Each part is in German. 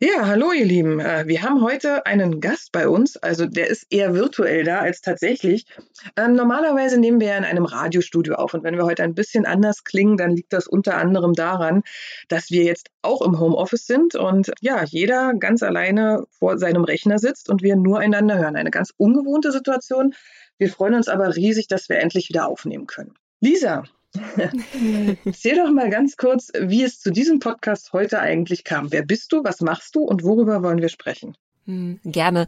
Ja, hallo ihr Lieben. Äh, wir haben heute einen Gast bei uns. Also der ist eher virtuell da als tatsächlich. Ähm, normalerweise nehmen wir ja in einem Radiostudio auf. Und wenn wir heute ein bisschen anders klingen, dann liegt das unter anderem daran, dass wir jetzt auch im Homeoffice sind und ja, jeder ganz alleine vor seinem Rechner sitzt und wir nur einander hören. Eine ganz ungewohnte Situation. Wir freuen uns aber riesig, dass wir endlich wieder aufnehmen können. Lisa, Erzähl doch mal ganz kurz, wie es zu diesem Podcast heute eigentlich kam. Wer bist du, was machst du und worüber wollen wir sprechen? Hm, gerne.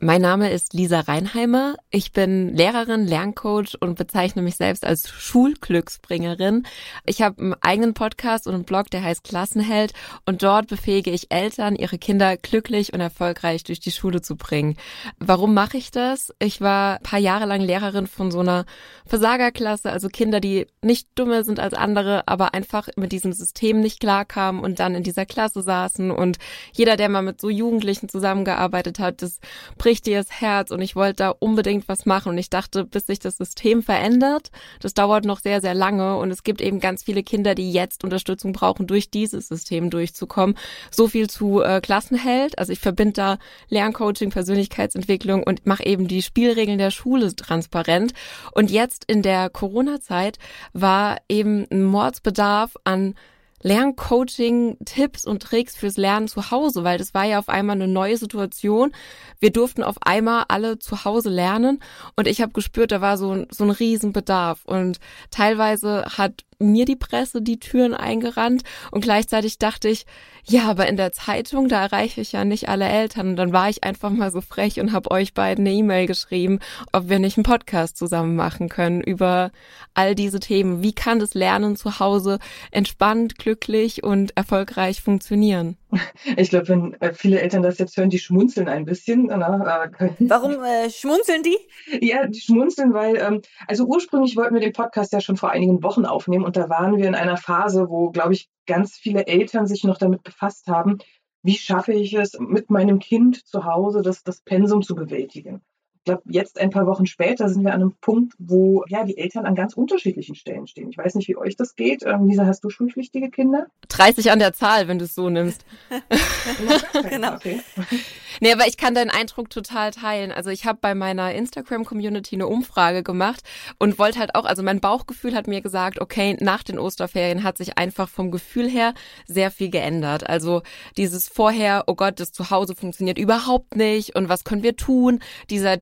Mein Name ist Lisa Reinheimer. Ich bin Lehrerin, Lerncoach und bezeichne mich selbst als Schulglücksbringerin. Ich habe einen eigenen Podcast und einen Blog, der heißt Klassenheld und dort befähige ich Eltern, ihre Kinder glücklich und erfolgreich durch die Schule zu bringen. Warum mache ich das? Ich war paar Jahre lang Lehrerin von so einer Versagerklasse, also Kinder, die nicht dummer sind als andere, aber einfach mit diesem System nicht klarkamen und dann in dieser Klasse saßen und jeder, der mal mit so Jugendlichen zusammengearbeitet gearbeitet hat, das bricht dir das Herz und ich wollte da unbedingt was machen und ich dachte, bis sich das System verändert, das dauert noch sehr, sehr lange und es gibt eben ganz viele Kinder, die jetzt Unterstützung brauchen, durch dieses System durchzukommen. So viel zu äh, Klassenheld, also ich verbinde da Lerncoaching, Persönlichkeitsentwicklung und mache eben die Spielregeln der Schule transparent und jetzt in der Corona-Zeit war eben ein Mordsbedarf an Lerncoaching, Tipps und Tricks fürs Lernen zu Hause, weil das war ja auf einmal eine neue Situation. Wir durften auf einmal alle zu Hause lernen und ich habe gespürt, da war so, so ein Riesenbedarf und teilweise hat mir die Presse die Türen eingerannt und gleichzeitig dachte ich, ja, aber in der Zeitung, da erreiche ich ja nicht alle Eltern. Und dann war ich einfach mal so frech und habe euch beiden eine E-Mail geschrieben, ob wir nicht einen Podcast zusammen machen können über all diese Themen. Wie kann das Lernen zu Hause entspannt, glücklich und erfolgreich funktionieren? Ich glaube, wenn äh, viele Eltern das jetzt hören, die schmunzeln ein bisschen. Na, äh, Warum äh, schmunzeln die? Ja, die schmunzeln, weil, ähm, also ursprünglich wollten wir den Podcast ja schon vor einigen Wochen aufnehmen und da waren wir in einer Phase, wo, glaube ich, ganz viele Eltern sich noch damit befasst haben, wie schaffe ich es, mit meinem Kind zu Hause das, das Pensum zu bewältigen ich glaube, jetzt ein paar Wochen später sind wir an einem Punkt, wo ja die Eltern an ganz unterschiedlichen Stellen stehen. Ich weiß nicht, wie euch das geht. Ähm, Lisa, hast du schulpflichtige Kinder? 30 an der Zahl, wenn du es so nimmst. genau. Okay. Nee, aber ich kann deinen Eindruck total teilen. Also ich habe bei meiner Instagram-Community eine Umfrage gemacht und wollte halt auch, also mein Bauchgefühl hat mir gesagt, okay, nach den Osterferien hat sich einfach vom Gefühl her sehr viel geändert. Also dieses vorher, oh Gott, das Zuhause funktioniert überhaupt nicht und was können wir tun? Dieser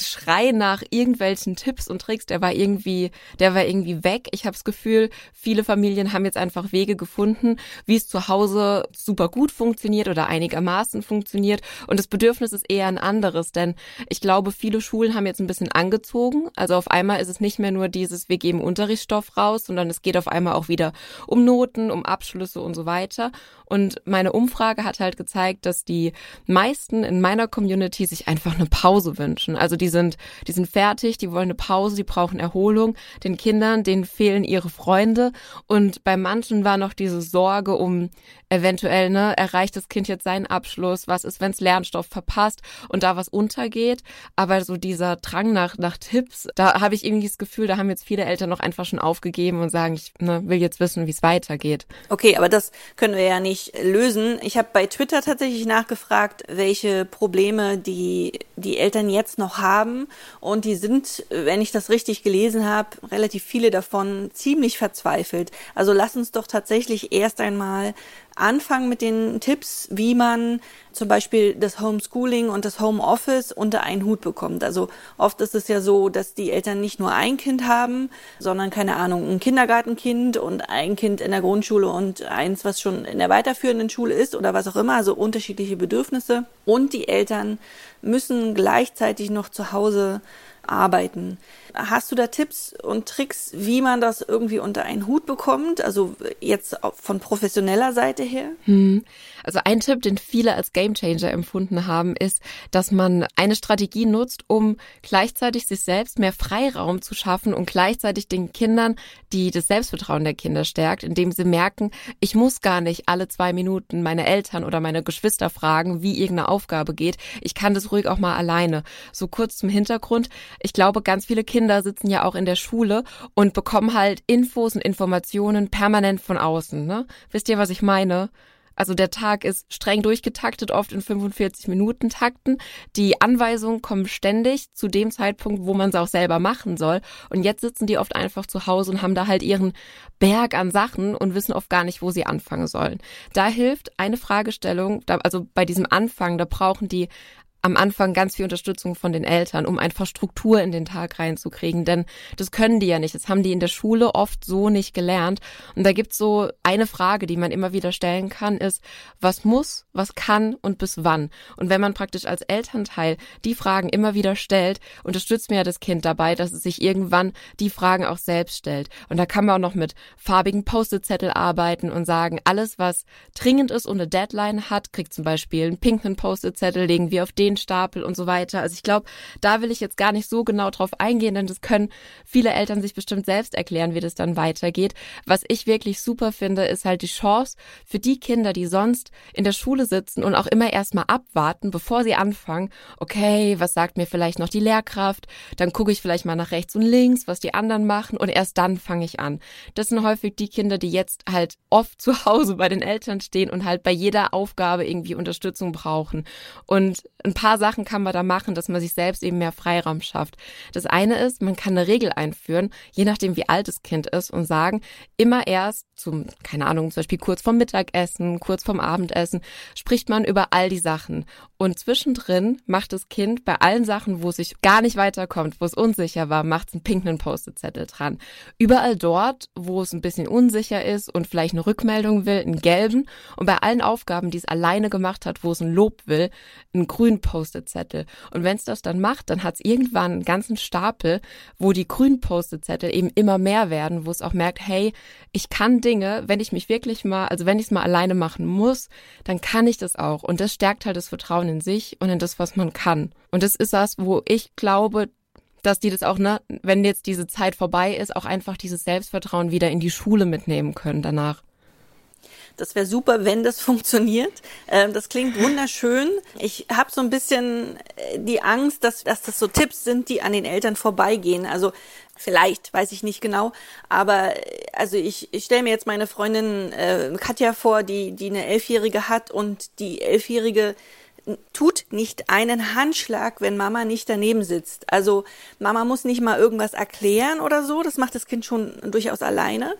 Schrei nach irgendwelchen Tipps und Tricks, der war irgendwie, der war irgendwie weg. Ich habe das Gefühl, viele Familien haben jetzt einfach Wege gefunden, wie es zu Hause super gut funktioniert oder einigermaßen funktioniert. Und das Bedürfnis ist eher ein anderes, denn ich glaube, viele Schulen haben jetzt ein bisschen angezogen. Also auf einmal ist es nicht mehr nur dieses, wir geben Unterrichtsstoff raus, sondern es geht auf einmal auch wieder um Noten, um Abschlüsse und so weiter. Und meine Umfrage hat halt gezeigt, dass die meisten in meiner Community sich einfach eine Pause wünschen. Also die sind, die sind fertig, die wollen eine Pause, die brauchen Erholung. Den Kindern, denen fehlen ihre Freunde. Und bei manchen war noch diese Sorge um eventuell, ne, erreicht das Kind jetzt seinen Abschluss? Was ist, wenn es Lernstoff verpasst und da was untergeht? Aber so dieser Drang nach, nach Tipps, da habe ich irgendwie das Gefühl, da haben jetzt viele Eltern noch einfach schon aufgegeben und sagen, ich ne, will jetzt wissen, wie es weitergeht. Okay, aber das können wir ja nicht lösen. Ich habe bei Twitter tatsächlich nachgefragt, welche Probleme die, die Eltern jetzt noch haben haben und die sind, wenn ich das richtig gelesen habe, relativ viele davon ziemlich verzweifelt. Also lass uns doch tatsächlich erst einmal anfangen mit den Tipps, wie man zum Beispiel das Homeschooling und das Homeoffice unter einen Hut bekommt. Also oft ist es ja so, dass die Eltern nicht nur ein Kind haben, sondern keine Ahnung, ein Kindergartenkind und ein Kind in der Grundschule und eins, was schon in der weiterführenden Schule ist oder was auch immer, also unterschiedliche Bedürfnisse. Und die Eltern müssen gleichzeitig noch zu Hause arbeiten. Hast du da Tipps und Tricks, wie man das irgendwie unter einen Hut bekommt? Also jetzt von professioneller Seite her? Hm. Also ein Tipp, den viele als Gamechanger empfunden haben, ist, dass man eine Strategie nutzt, um gleichzeitig sich selbst mehr Freiraum zu schaffen und gleichzeitig den Kindern, die das Selbstvertrauen der Kinder stärkt, indem sie merken, ich muss gar nicht alle zwei Minuten meine Eltern oder meine Geschwister fragen, wie irgendeine Aufgabe geht. Ich kann das ruhig auch mal alleine. So kurz zum Hintergrund. Ich glaube, ganz viele Kinder sitzen ja auch in der Schule und bekommen halt Infos und Informationen permanent von außen. Ne? Wisst ihr, was ich meine? Also der Tag ist streng durchgetaktet, oft in 45 Minuten Takten. Die Anweisungen kommen ständig zu dem Zeitpunkt, wo man sie auch selber machen soll. Und jetzt sitzen die oft einfach zu Hause und haben da halt ihren Berg an Sachen und wissen oft gar nicht, wo sie anfangen sollen. Da hilft eine Fragestellung, also bei diesem Anfang, da brauchen die am Anfang ganz viel Unterstützung von den Eltern, um einfach Struktur in den Tag reinzukriegen. Denn das können die ja nicht. Das haben die in der Schule oft so nicht gelernt. Und da gibt's so eine Frage, die man immer wieder stellen kann, ist, was muss, was kann und bis wann? Und wenn man praktisch als Elternteil die Fragen immer wieder stellt, unterstützt mir ja das Kind dabei, dass es sich irgendwann die Fragen auch selbst stellt. Und da kann man auch noch mit farbigen Post-it-Zettel arbeiten und sagen, alles, was dringend ist und eine Deadline hat, kriegt zum Beispiel einen pinken Post-it-Zettel, legen wir auf den Stapel und so weiter. Also ich glaube, da will ich jetzt gar nicht so genau drauf eingehen, denn das können viele Eltern sich bestimmt selbst erklären, wie das dann weitergeht. Was ich wirklich super finde, ist halt die Chance für die Kinder, die sonst in der Schule sitzen und auch immer erstmal abwarten, bevor sie anfangen. Okay, was sagt mir vielleicht noch die Lehrkraft? Dann gucke ich vielleicht mal nach rechts und links, was die anderen machen und erst dann fange ich an. Das sind häufig die Kinder, die jetzt halt oft zu Hause bei den Eltern stehen und halt bei jeder Aufgabe irgendwie Unterstützung brauchen. Und ein paar Sachen kann man da machen, dass man sich selbst eben mehr Freiraum schafft. Das eine ist, man kann eine Regel einführen, je nachdem wie alt das Kind ist und sagen, immer erst zum, keine Ahnung, zum Beispiel kurz vorm Mittagessen, kurz vorm Abendessen, spricht man über all die Sachen. Und zwischendrin macht das Kind bei allen Sachen, wo es sich gar nicht weiterkommt, wo es unsicher war, macht es einen pinken Post-it-Zettel dran. Überall dort, wo es ein bisschen unsicher ist und vielleicht eine Rückmeldung will, einen gelben. Und bei allen Aufgaben, die es alleine gemacht hat, wo es ein Lob will, einen grünen Post-it-Zettel. Und wenn es das dann macht, dann hat es irgendwann einen ganzen Stapel, wo die grünen Post-it-Zettel eben immer mehr werden, wo es auch merkt, hey, ich kann Dinge, wenn ich mich wirklich mal, also wenn ich es mal alleine machen muss, dann kann ich das auch. Und das stärkt halt das Vertrauen in sich und in das, was man kann. Und das ist das, wo ich glaube, dass die das auch, ne, wenn jetzt diese Zeit vorbei ist, auch einfach dieses Selbstvertrauen wieder in die Schule mitnehmen können danach. Das wäre super, wenn das funktioniert. Ähm, das klingt wunderschön. Ich habe so ein bisschen äh, die Angst, dass, dass das so Tipps sind, die an den Eltern vorbeigehen. Also vielleicht, weiß ich nicht genau. Aber äh, also ich, ich stelle mir jetzt meine Freundin äh, Katja vor, die, die eine Elfjährige hat und die Elfjährige tut nicht einen Handschlag, wenn Mama nicht daneben sitzt. Also Mama muss nicht mal irgendwas erklären oder so, das macht das Kind schon durchaus alleine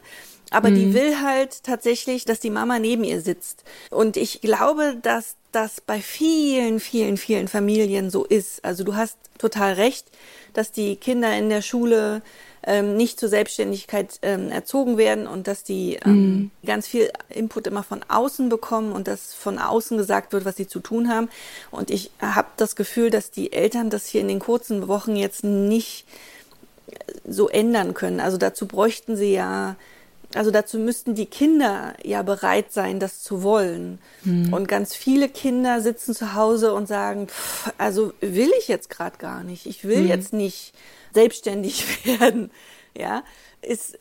aber mhm. die will halt tatsächlich, dass die Mama neben ihr sitzt. Und ich glaube, dass das bei vielen, vielen, vielen Familien so ist. Also du hast total recht, dass die Kinder in der Schule ähm, nicht zur Selbstständigkeit ähm, erzogen werden und dass die ähm, mhm. ganz viel Input immer von außen bekommen und dass von außen gesagt wird, was sie zu tun haben. Und ich habe das Gefühl, dass die Eltern das hier in den kurzen Wochen jetzt nicht so ändern können. Also dazu bräuchten sie ja also dazu müssten die Kinder ja bereit sein, das zu wollen. Mhm. Und ganz viele Kinder sitzen zu Hause und sagen, pff, also will ich jetzt gerade gar nicht. Ich will mhm. jetzt nicht selbstständig werden. Ja, ist,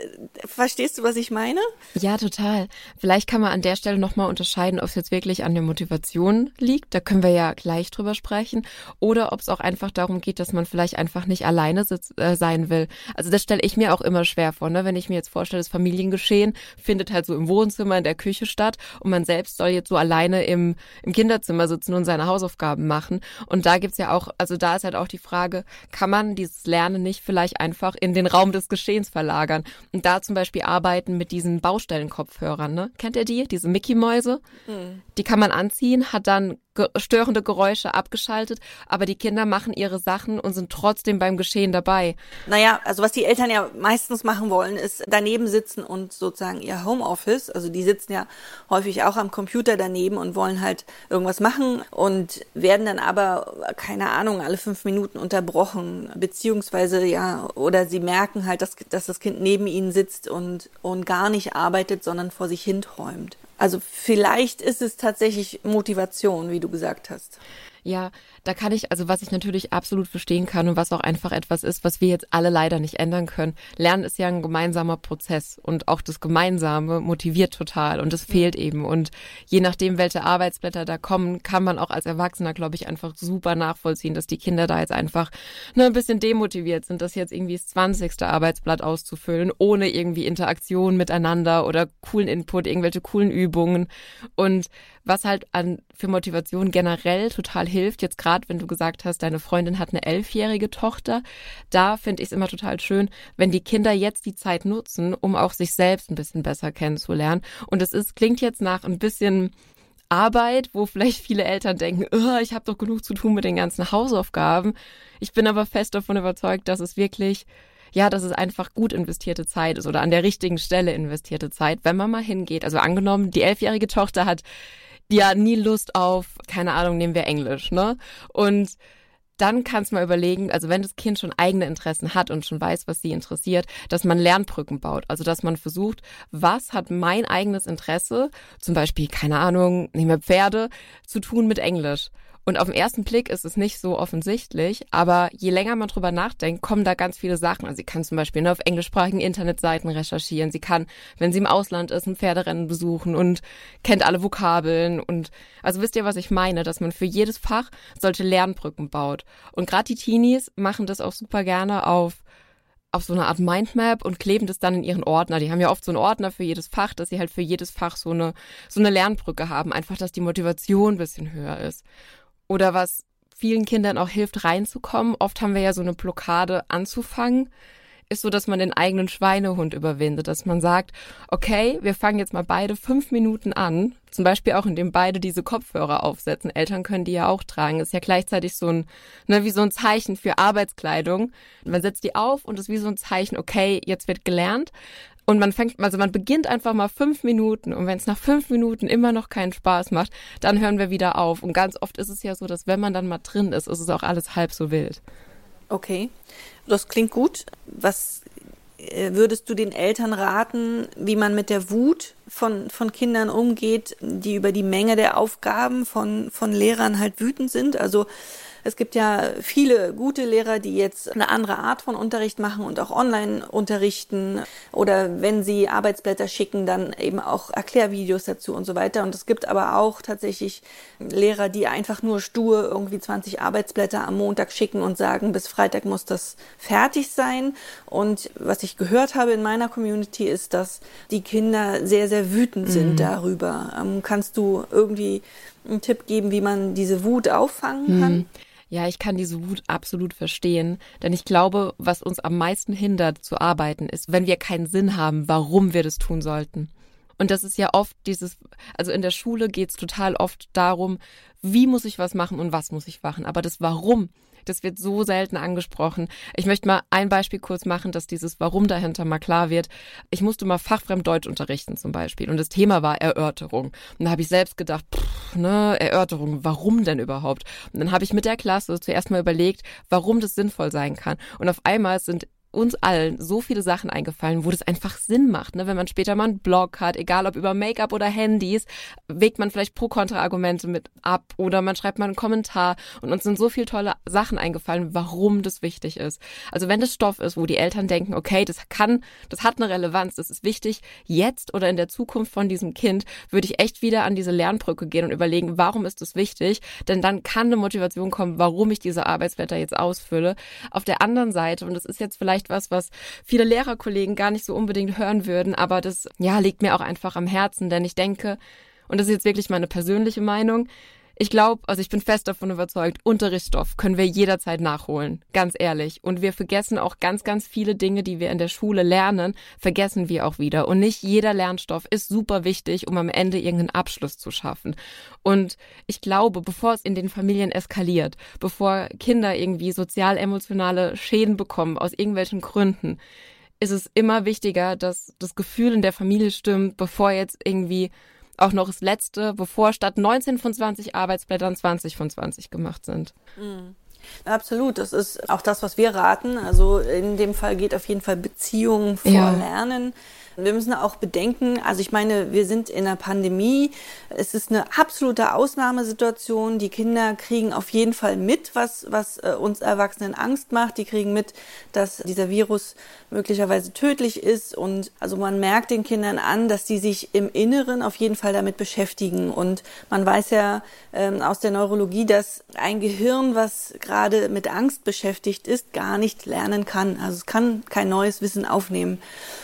verstehst du, was ich meine? Ja, total. Vielleicht kann man an der Stelle nochmal unterscheiden, ob es jetzt wirklich an der Motivation liegt. Da können wir ja gleich drüber sprechen. Oder ob es auch einfach darum geht, dass man vielleicht einfach nicht alleine sitz, äh, sein will. Also das stelle ich mir auch immer schwer vor. Ne? Wenn ich mir jetzt vorstelle, das Familiengeschehen findet halt so im Wohnzimmer, in der Küche statt und man selbst soll jetzt so alleine im, im Kinderzimmer sitzen und seine Hausaufgaben machen. Und da gibt's ja auch, also da ist halt auch die Frage, kann man dieses Lernen nicht vielleicht einfach in den Raum des Geschehens verlagern? Auslagern. Und da zum Beispiel arbeiten mit diesen Baustellenkopfhörern, ne? Kennt ihr die? Diese Mickey-Mäuse? Mhm. Die kann man anziehen, hat dann störende Geräusche abgeschaltet, aber die Kinder machen ihre Sachen und sind trotzdem beim Geschehen dabei. Naja, also was die Eltern ja meistens machen wollen, ist daneben sitzen und sozusagen ihr Homeoffice, also die sitzen ja häufig auch am Computer daneben und wollen halt irgendwas machen und werden dann aber, keine Ahnung, alle fünf Minuten unterbrochen, beziehungsweise ja, oder sie merken halt, dass, dass das Kind neben ihnen sitzt und, und gar nicht arbeitet, sondern vor sich hin träumt. Also vielleicht ist es tatsächlich Motivation, wie du gesagt hast. Ja, da kann ich, also was ich natürlich absolut verstehen kann und was auch einfach etwas ist, was wir jetzt alle leider nicht ändern können. Lernen ist ja ein gemeinsamer Prozess und auch das Gemeinsame motiviert total und es fehlt eben. Und je nachdem, welche Arbeitsblätter da kommen, kann man auch als Erwachsener, glaube ich, einfach super nachvollziehen, dass die Kinder da jetzt einfach nur ein bisschen demotiviert sind, das jetzt irgendwie das 20. Arbeitsblatt auszufüllen, ohne irgendwie Interaktion miteinander oder coolen Input, irgendwelche coolen Übungen. Und was halt an für Motivation generell total hilft, jetzt gerade wenn du gesagt hast, deine Freundin hat eine elfjährige Tochter, da finde ich es immer total schön, wenn die Kinder jetzt die Zeit nutzen, um auch sich selbst ein bisschen besser kennenzulernen. Und es ist, klingt jetzt nach ein bisschen Arbeit, wo vielleicht viele Eltern denken, oh, ich habe doch genug zu tun mit den ganzen Hausaufgaben. Ich bin aber fest davon überzeugt, dass es wirklich ja, dass es einfach gut investierte Zeit ist oder an der richtigen Stelle investierte Zeit, wenn man mal hingeht. Also angenommen, die elfjährige Tochter hat ja nie Lust auf, keine Ahnung, nehmen wir Englisch, ne? Und dann kannst du mal überlegen, also wenn das Kind schon eigene Interessen hat und schon weiß, was sie interessiert, dass man Lernbrücken baut. Also dass man versucht, was hat mein eigenes Interesse, zum Beispiel, keine Ahnung, nehmen wir Pferde, zu tun mit Englisch. Und auf den ersten Blick ist es nicht so offensichtlich, aber je länger man drüber nachdenkt, kommen da ganz viele Sachen. Also sie kann zum Beispiel ne, auf englischsprachigen Internetseiten recherchieren. Sie kann, wenn sie im Ausland ist, ein Pferderennen besuchen und kennt alle Vokabeln. Und also wisst ihr, was ich meine, dass man für jedes Fach solche Lernbrücken baut. Und gerade die Teenies machen das auch super gerne auf auf so eine Art Mindmap und kleben das dann in ihren Ordner. Die haben ja oft so einen Ordner für jedes Fach, dass sie halt für jedes Fach so eine, so eine Lernbrücke haben. Einfach, dass die Motivation ein bisschen höher ist. Oder was vielen Kindern auch hilft, reinzukommen. Oft haben wir ja so eine Blockade anzufangen ist so, dass man den eigenen Schweinehund überwindet, dass man sagt, okay, wir fangen jetzt mal beide fünf Minuten an, zum Beispiel auch indem beide diese Kopfhörer aufsetzen. Eltern können die ja auch tragen. ist ja gleichzeitig so ein, ne, wie so ein Zeichen für Arbeitskleidung. Man setzt die auf und ist wie so ein Zeichen, okay, jetzt wird gelernt. Und man fängt, also man beginnt einfach mal fünf Minuten und wenn es nach fünf Minuten immer noch keinen Spaß macht, dann hören wir wieder auf. Und ganz oft ist es ja so, dass wenn man dann mal drin ist, ist es auch alles halb so wild. Okay, das klingt gut. Was äh, würdest du den Eltern raten, wie man mit der Wut von, von Kindern umgeht, die über die Menge der Aufgaben von, von Lehrern halt wütend sind? Also es gibt ja viele gute Lehrer, die jetzt eine andere Art von Unterricht machen und auch online unterrichten oder wenn sie Arbeitsblätter schicken, dann eben auch Erklärvideos dazu und so weiter. Und es gibt aber auch tatsächlich Lehrer, die einfach nur stur irgendwie 20 Arbeitsblätter am Montag schicken und sagen, bis Freitag muss das fertig sein. Und was ich gehört habe in meiner Community ist, dass die Kinder sehr, sehr wütend sind mhm. darüber. Ähm, kannst du irgendwie einen Tipp geben, wie man diese Wut auffangen kann? Ja, ich kann diese Wut absolut verstehen, denn ich glaube, was uns am meisten hindert zu arbeiten, ist, wenn wir keinen Sinn haben, warum wir das tun sollten. Und das ist ja oft dieses, also in der Schule geht's total oft darum, wie muss ich was machen und was muss ich machen. Aber das Warum, das wird so selten angesprochen. Ich möchte mal ein Beispiel kurz machen, dass dieses Warum dahinter mal klar wird. Ich musste mal fachfremd Deutsch unterrichten zum Beispiel und das Thema war Erörterung. Und da habe ich selbst gedacht, pff, ne, Erörterung, warum denn überhaupt? Und dann habe ich mit der Klasse zuerst mal überlegt, warum das sinnvoll sein kann. Und auf einmal sind uns allen so viele Sachen eingefallen, wo das einfach Sinn macht. Ne? Wenn man später mal einen Blog hat, egal ob über Make-up oder Handys, wägt man vielleicht Pro-Kontra-Argumente mit ab oder man schreibt mal einen Kommentar und uns sind so viele tolle Sachen eingefallen, warum das wichtig ist. Also wenn das Stoff ist, wo die Eltern denken, okay, das kann, das hat eine Relevanz, das ist wichtig, jetzt oder in der Zukunft von diesem Kind, würde ich echt wieder an diese Lernbrücke gehen und überlegen, warum ist das wichtig? Denn dann kann eine Motivation kommen, warum ich diese Arbeitsblätter jetzt ausfülle. Auf der anderen Seite, und das ist jetzt vielleicht vielleicht was, was viele Lehrerkollegen gar nicht so unbedingt hören würden, aber das, ja, liegt mir auch einfach am Herzen, denn ich denke, und das ist jetzt wirklich meine persönliche Meinung, ich glaube, also ich bin fest davon überzeugt, Unterrichtsstoff können wir jederzeit nachholen, ganz ehrlich. Und wir vergessen auch ganz, ganz viele Dinge, die wir in der Schule lernen, vergessen wir auch wieder. Und nicht jeder Lernstoff ist super wichtig, um am Ende irgendeinen Abschluss zu schaffen. Und ich glaube, bevor es in den Familien eskaliert, bevor Kinder irgendwie sozial-emotionale Schäden bekommen aus irgendwelchen Gründen, ist es immer wichtiger, dass das Gefühl in der Familie stimmt, bevor jetzt irgendwie auch noch das letzte, bevor statt 19 von 20 Arbeitsblättern 20 von 20 gemacht sind. Mhm. Absolut, das ist auch das, was wir raten. Also in dem Fall geht auf jeden Fall Beziehungen vor ja. Lernen. Wir müssen auch bedenken, also ich meine, wir sind in einer Pandemie. Es ist eine absolute Ausnahmesituation. Die Kinder kriegen auf jeden Fall mit, was, was äh, uns Erwachsenen Angst macht. Die kriegen mit, dass dieser Virus möglicherweise tödlich ist. Und also man merkt den Kindern an, dass die sich im Inneren auf jeden Fall damit beschäftigen. Und man weiß ja ähm, aus der Neurologie, dass ein Gehirn, was gerade mit Angst beschäftigt ist, gar nicht lernen kann. Also es kann kein neues Wissen aufnehmen.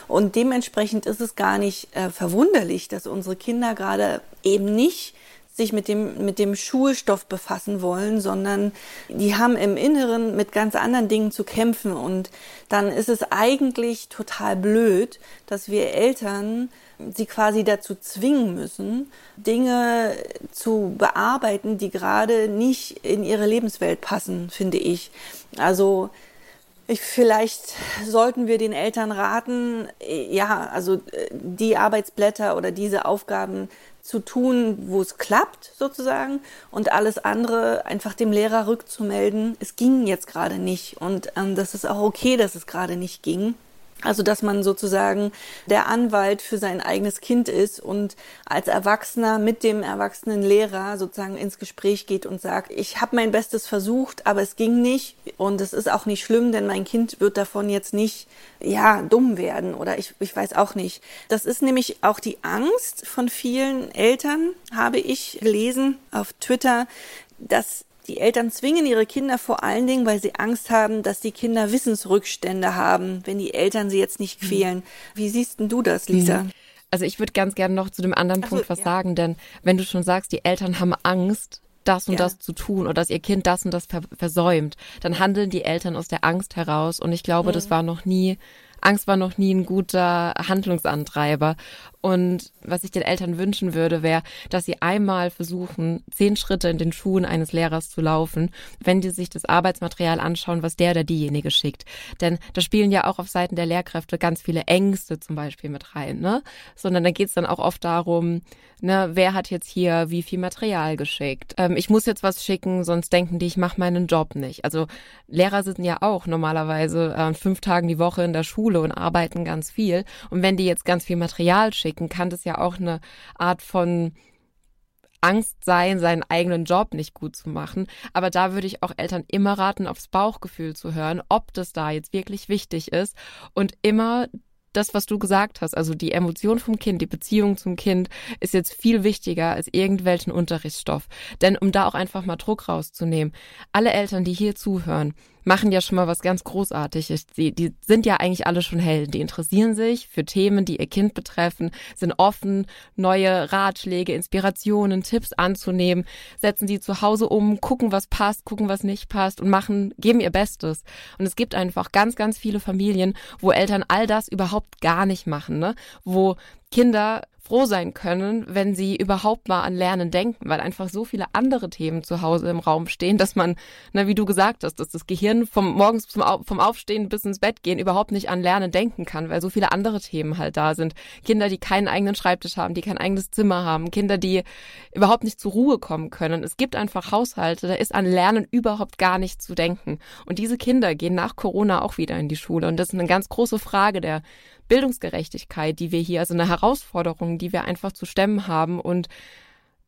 Und dementsprechend ist es gar nicht äh, verwunderlich, dass unsere Kinder gerade eben nicht sich mit dem, mit dem Schulstoff befassen wollen, sondern die haben im Inneren mit ganz anderen Dingen zu kämpfen. Und dann ist es eigentlich total blöd, dass wir Eltern sie quasi dazu zwingen müssen, Dinge zu bearbeiten, die gerade nicht in ihre Lebenswelt passen, finde ich. Also ich, vielleicht sollten wir den Eltern raten, ja, also äh, die Arbeitsblätter oder diese Aufgaben zu tun, wo es klappt, sozusagen, und alles andere einfach dem Lehrer rückzumelden. Es ging jetzt gerade nicht und ähm, das ist auch okay, dass es gerade nicht ging. Also, dass man sozusagen der Anwalt für sein eigenes Kind ist und als Erwachsener mit dem erwachsenen Lehrer sozusagen ins Gespräch geht und sagt, ich habe mein Bestes versucht, aber es ging nicht und es ist auch nicht schlimm, denn mein Kind wird davon jetzt nicht, ja, dumm werden oder ich, ich weiß auch nicht. Das ist nämlich auch die Angst von vielen Eltern, habe ich gelesen auf Twitter, dass die Eltern zwingen ihre Kinder vor allen Dingen, weil sie Angst haben, dass die Kinder Wissensrückstände haben, wenn die Eltern sie jetzt nicht mhm. quälen. Wie siehst denn du das, Lisa? Mhm. Also ich würde ganz gerne noch zu dem anderen so, Punkt was ja. sagen, denn wenn du schon sagst, die Eltern haben Angst, das und ja. das zu tun oder dass ihr Kind das und das versäumt, dann handeln die Eltern aus der Angst heraus und ich glaube, mhm. das war noch nie Angst war noch nie ein guter Handlungsantreiber. Und was ich den Eltern wünschen würde, wäre, dass sie einmal versuchen, zehn Schritte in den Schuhen eines Lehrers zu laufen, wenn die sich das Arbeitsmaterial anschauen, was der oder diejenige schickt. Denn da spielen ja auch auf Seiten der Lehrkräfte ganz viele Ängste zum Beispiel mit rein, ne? Sondern da geht es dann auch oft darum, ne, wer hat jetzt hier wie viel Material geschickt? Ähm, ich muss jetzt was schicken, sonst denken die, ich mache meinen Job nicht. Also Lehrer sitzen ja auch normalerweise äh, fünf Tagen die Woche in der Schule und arbeiten ganz viel. Und wenn die jetzt ganz viel Material schicken, kann das ja auch eine Art von Angst sein, seinen eigenen Job nicht gut zu machen. Aber da würde ich auch Eltern immer raten, aufs Bauchgefühl zu hören, ob das da jetzt wirklich wichtig ist und immer das, was du gesagt hast, also die Emotion vom Kind, die Beziehung zum Kind, ist jetzt viel wichtiger als irgendwelchen Unterrichtsstoff. Denn um da auch einfach mal Druck rauszunehmen, alle Eltern, die hier zuhören, machen ja schon mal was ganz Großartiges. Die, die sind ja eigentlich alle schon Helden. Die interessieren sich für Themen, die ihr Kind betreffen, sind offen, neue Ratschläge, Inspirationen, Tipps anzunehmen, setzen sie zu Hause um, gucken, was passt, gucken, was nicht passt und machen, geben ihr Bestes. Und es gibt einfach ganz, ganz viele Familien, wo Eltern all das überhaupt gar nicht machen, ne? Wo Kinder froh sein können, wenn sie überhaupt mal an Lernen denken, weil einfach so viele andere Themen zu Hause im Raum stehen, dass man, na, wie du gesagt hast, dass das Gehirn vom morgens zum, vom Aufstehen bis ins Bett gehen überhaupt nicht an Lernen denken kann, weil so viele andere Themen halt da sind. Kinder, die keinen eigenen Schreibtisch haben, die kein eigenes Zimmer haben, Kinder, die überhaupt nicht zur Ruhe kommen können. Es gibt einfach Haushalte, da ist an Lernen überhaupt gar nicht zu denken. Und diese Kinder gehen nach Corona auch wieder in die Schule. Und das ist eine ganz große Frage der Bildungsgerechtigkeit, die wir hier, also eine Herausforderung, die wir einfach zu stemmen haben. Und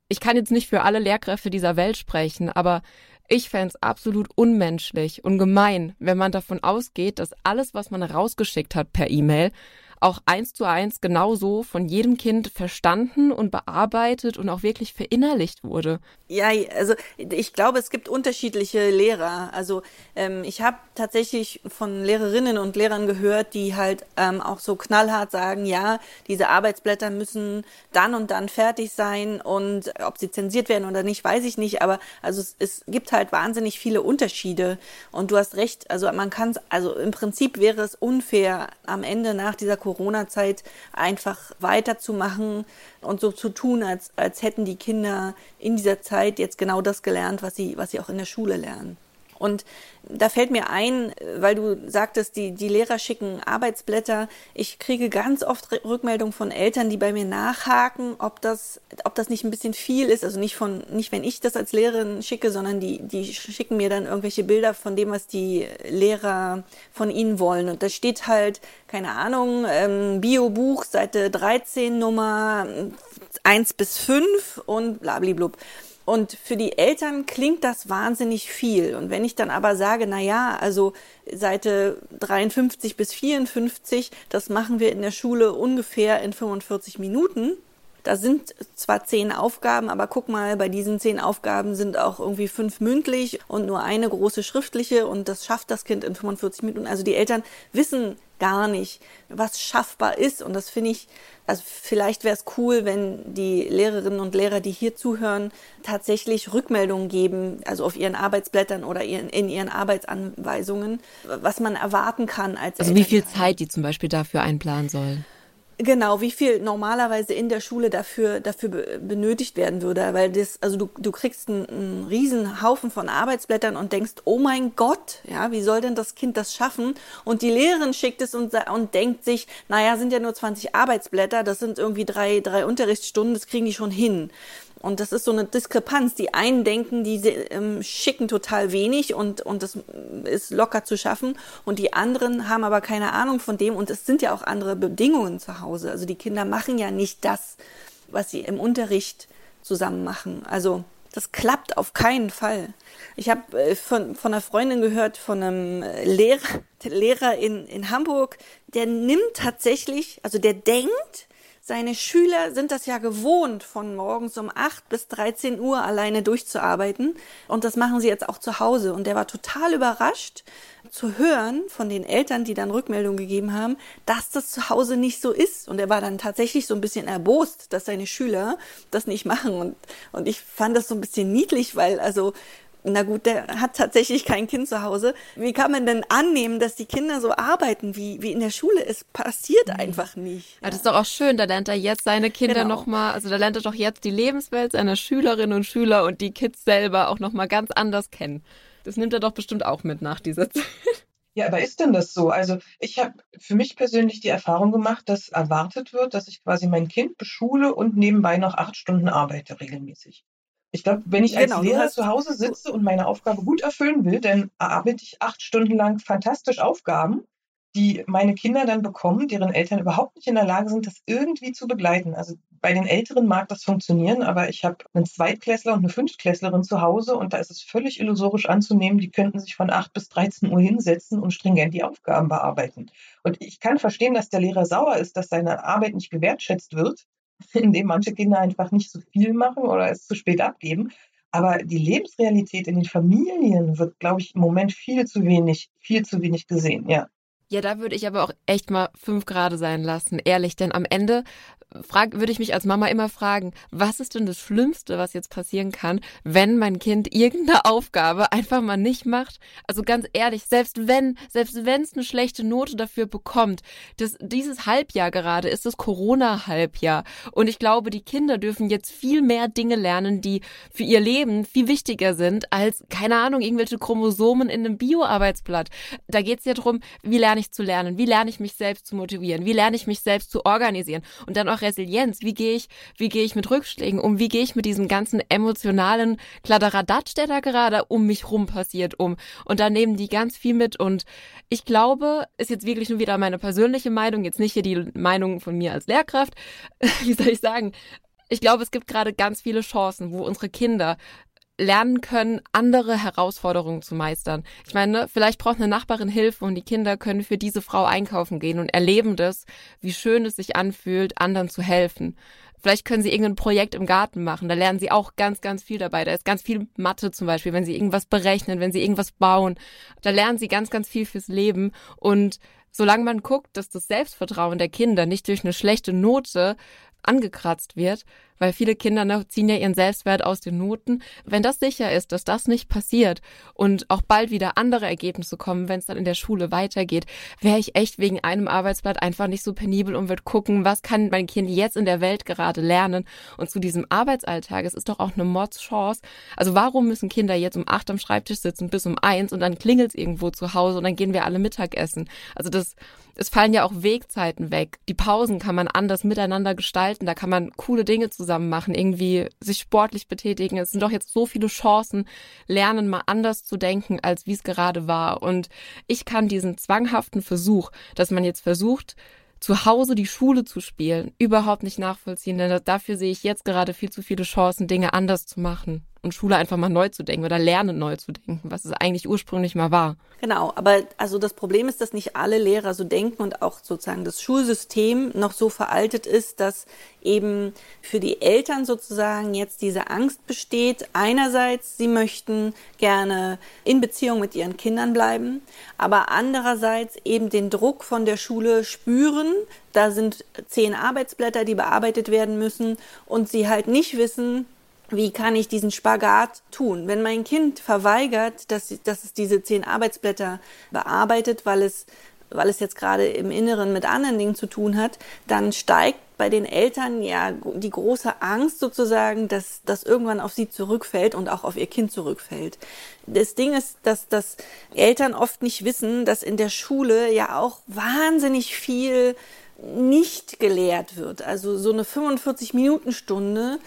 ich kann jetzt nicht für alle Lehrkräfte dieser Welt sprechen, aber ich fände es absolut unmenschlich und gemein, wenn man davon ausgeht, dass alles, was man rausgeschickt hat per E-Mail, auch eins zu eins genauso von jedem Kind verstanden und bearbeitet und auch wirklich verinnerlicht wurde? Ja, also ich glaube, es gibt unterschiedliche Lehrer. Also ähm, ich habe tatsächlich von Lehrerinnen und Lehrern gehört, die halt ähm, auch so knallhart sagen, ja, diese Arbeitsblätter müssen dann und dann fertig sein und ob sie zensiert werden oder nicht, weiß ich nicht. Aber also es, es gibt halt wahnsinnig viele Unterschiede. Und du hast recht, also man kann es, also im Prinzip wäre es unfair, am Ende nach dieser Corona-Zeit einfach weiterzumachen und so zu tun, als, als hätten die Kinder in dieser Zeit jetzt genau das gelernt, was sie, was sie auch in der Schule lernen. Und da fällt mir ein, weil du sagtest, die, die Lehrer schicken Arbeitsblätter. Ich kriege ganz oft Rückmeldungen von Eltern, die bei mir nachhaken, ob das, ob das nicht ein bisschen viel ist. Also nicht von, nicht wenn ich das als Lehrerin schicke, sondern die, die schicken mir dann irgendwelche Bilder von dem, was die Lehrer von ihnen wollen. Und da steht halt, keine Ahnung, ähm, Biobuch, Seite 13, Nummer 1 bis 5 und blablablub. Und für die Eltern klingt das wahnsinnig viel. Und wenn ich dann aber sage, na ja, also Seite 53 bis 54, das machen wir in der Schule ungefähr in 45 Minuten. Da sind zwar zehn Aufgaben, aber guck mal, bei diesen zehn Aufgaben sind auch irgendwie fünf mündlich und nur eine große schriftliche und das schafft das Kind in 45 Minuten. Also die Eltern wissen gar nicht, was schaffbar ist. Und das finde ich, also vielleicht wäre es cool, wenn die Lehrerinnen und Lehrer, die hier zuhören, tatsächlich Rückmeldungen geben, also auf ihren Arbeitsblättern oder ihren, in ihren Arbeitsanweisungen, was man erwarten kann als Also wie viel Zeit die zum Beispiel dafür einplanen sollen. Genau, wie viel normalerweise in der Schule dafür, dafür benötigt werden würde. Weil das, also du, du kriegst einen, einen riesen Haufen von Arbeitsblättern und denkst, oh mein Gott, ja, wie soll denn das Kind das schaffen? Und die Lehrerin schickt es und, und denkt sich, naja, sind ja nur 20 Arbeitsblätter, das sind irgendwie drei, drei Unterrichtsstunden, das kriegen die schon hin. Und das ist so eine Diskrepanz. Die einen denken, die ähm, schicken total wenig und, und das ist locker zu schaffen. Und die anderen haben aber keine Ahnung von dem. Und es sind ja auch andere Bedingungen zu Hause. Also die Kinder machen ja nicht das, was sie im Unterricht zusammen machen. Also das klappt auf keinen Fall. Ich habe äh, von, von einer Freundin gehört, von einem äh, Lehrer, Lehrer in, in Hamburg, der nimmt tatsächlich, also der denkt, seine Schüler sind das ja gewohnt, von morgens um 8 bis 13 Uhr alleine durchzuarbeiten. Und das machen sie jetzt auch zu Hause. Und der war total überrascht zu hören von den Eltern, die dann Rückmeldung gegeben haben, dass das zu Hause nicht so ist. Und er war dann tatsächlich so ein bisschen erbost, dass seine Schüler das nicht machen. Und, und ich fand das so ein bisschen niedlich, weil also na gut, der hat tatsächlich kein Kind zu Hause. Wie kann man denn annehmen, dass die Kinder so arbeiten wie, wie in der Schule? Es passiert mhm. einfach nicht. Ja. ja. das ist doch auch schön. Da lernt er jetzt seine Kinder genau. nochmal, also da lernt er doch jetzt die Lebenswelt seiner Schülerinnen und Schüler und die Kids selber auch nochmal ganz anders kennen. Das nimmt er doch bestimmt auch mit nach dieser Zeit. Ja, aber ist denn das so? Also ich habe für mich persönlich die Erfahrung gemacht, dass erwartet wird, dass ich quasi mein Kind beschule und nebenbei noch acht Stunden arbeite regelmäßig. Ich glaube, wenn ich als genau, Lehrer zu Hause sitze und meine Aufgabe gut erfüllen will, dann arbeite ich acht Stunden lang fantastisch Aufgaben, die meine Kinder dann bekommen, deren Eltern überhaupt nicht in der Lage sind, das irgendwie zu begleiten. Also bei den Älteren mag das funktionieren, aber ich habe einen Zweitklässler und eine Fünftklässlerin zu Hause und da ist es völlig illusorisch anzunehmen, die könnten sich von acht bis 13 Uhr hinsetzen und stringent die Aufgaben bearbeiten. Und ich kann verstehen, dass der Lehrer sauer ist, dass seine Arbeit nicht gewertschätzt wird in dem manche Kinder einfach nicht so viel machen oder es zu spät abgeben. Aber die Lebensrealität in den Familien wird, glaube ich, im Moment viel zu wenig, viel zu wenig gesehen, ja. Ja, da würde ich aber auch echt mal fünf Grade sein lassen, ehrlich, denn am Ende frag, würde ich mich als Mama immer fragen, was ist denn das Schlimmste, was jetzt passieren kann, wenn mein Kind irgendeine Aufgabe einfach mal nicht macht? Also ganz ehrlich, selbst wenn, selbst wenn es eine schlechte Note dafür bekommt, das, dieses Halbjahr gerade ist das Corona-Halbjahr. Und ich glaube, die Kinder dürfen jetzt viel mehr Dinge lernen, die für ihr Leben viel wichtiger sind als, keine Ahnung, irgendwelche Chromosomen in einem Bio-Arbeitsblatt. Da geht es ja darum, wie lerne ich zu lernen, wie lerne ich mich selbst zu motivieren, wie lerne ich mich selbst zu organisieren und dann auch auch Resilienz. Wie gehe ich, wie gehe ich mit Rückschlägen um? Wie gehe ich mit diesem ganzen emotionalen Kladderadatsch, der da gerade um mich rum passiert, um? Und da nehmen die ganz viel mit. Und ich glaube, ist jetzt wirklich nur wieder meine persönliche Meinung, jetzt nicht hier die Meinung von mir als Lehrkraft. Wie soll ich sagen? Ich glaube, es gibt gerade ganz viele Chancen, wo unsere Kinder lernen können, andere Herausforderungen zu meistern. Ich meine, vielleicht braucht eine Nachbarin Hilfe und die Kinder können für diese Frau einkaufen gehen und erleben das, wie schön es sich anfühlt, anderen zu helfen. Vielleicht können sie irgendein Projekt im Garten machen. Da lernen sie auch ganz, ganz viel dabei. Da ist ganz viel Mathe zum Beispiel, wenn sie irgendwas berechnen, wenn sie irgendwas bauen. Da lernen sie ganz, ganz viel fürs Leben. Und solange man guckt, dass das Selbstvertrauen der Kinder nicht durch eine schlechte Note angekratzt wird, weil viele Kinder ne, ziehen ja ihren Selbstwert aus den Noten. Wenn das sicher ist, dass das nicht passiert und auch bald wieder andere Ergebnisse kommen, wenn es dann in der Schule weitergeht, wäre ich echt wegen einem Arbeitsblatt einfach nicht so penibel und würde gucken, was kann mein Kind jetzt in der Welt gerade lernen und zu diesem Arbeitsalltag, es ist doch auch eine Mordschance. Also warum müssen Kinder jetzt um acht am Schreibtisch sitzen bis um eins und dann klingelt es irgendwo zu Hause und dann gehen wir alle Mittagessen. Also das es fallen ja auch Wegzeiten weg. Die Pausen kann man anders miteinander gestalten. Da kann man coole Dinge zusammen machen, irgendwie sich sportlich betätigen. Es sind doch jetzt so viele Chancen, lernen mal anders zu denken, als wie es gerade war. Und ich kann diesen zwanghaften Versuch, dass man jetzt versucht, zu Hause die Schule zu spielen, überhaupt nicht nachvollziehen, denn dafür sehe ich jetzt gerade viel zu viele Chancen, Dinge anders zu machen und Schule einfach mal neu zu denken oder lernen neu zu denken, was es eigentlich ursprünglich mal war. Genau, aber also das Problem ist, dass nicht alle Lehrer so denken und auch sozusagen das Schulsystem noch so veraltet ist, dass eben für die Eltern sozusagen jetzt diese Angst besteht. Einerseits, sie möchten gerne in Beziehung mit ihren Kindern bleiben, aber andererseits eben den Druck von der Schule spüren. Da sind zehn Arbeitsblätter, die bearbeitet werden müssen und sie halt nicht wissen, wie kann ich diesen Spagat tun? Wenn mein Kind verweigert, dass, dass es diese zehn Arbeitsblätter bearbeitet, weil es, weil es jetzt gerade im Inneren mit anderen Dingen zu tun hat, dann steigt bei den Eltern ja die große Angst sozusagen, dass das irgendwann auf sie zurückfällt und auch auf ihr Kind zurückfällt. Das Ding ist, dass, dass Eltern oft nicht wissen, dass in der Schule ja auch wahnsinnig viel nicht gelehrt wird. Also so eine 45-Minuten-Stunde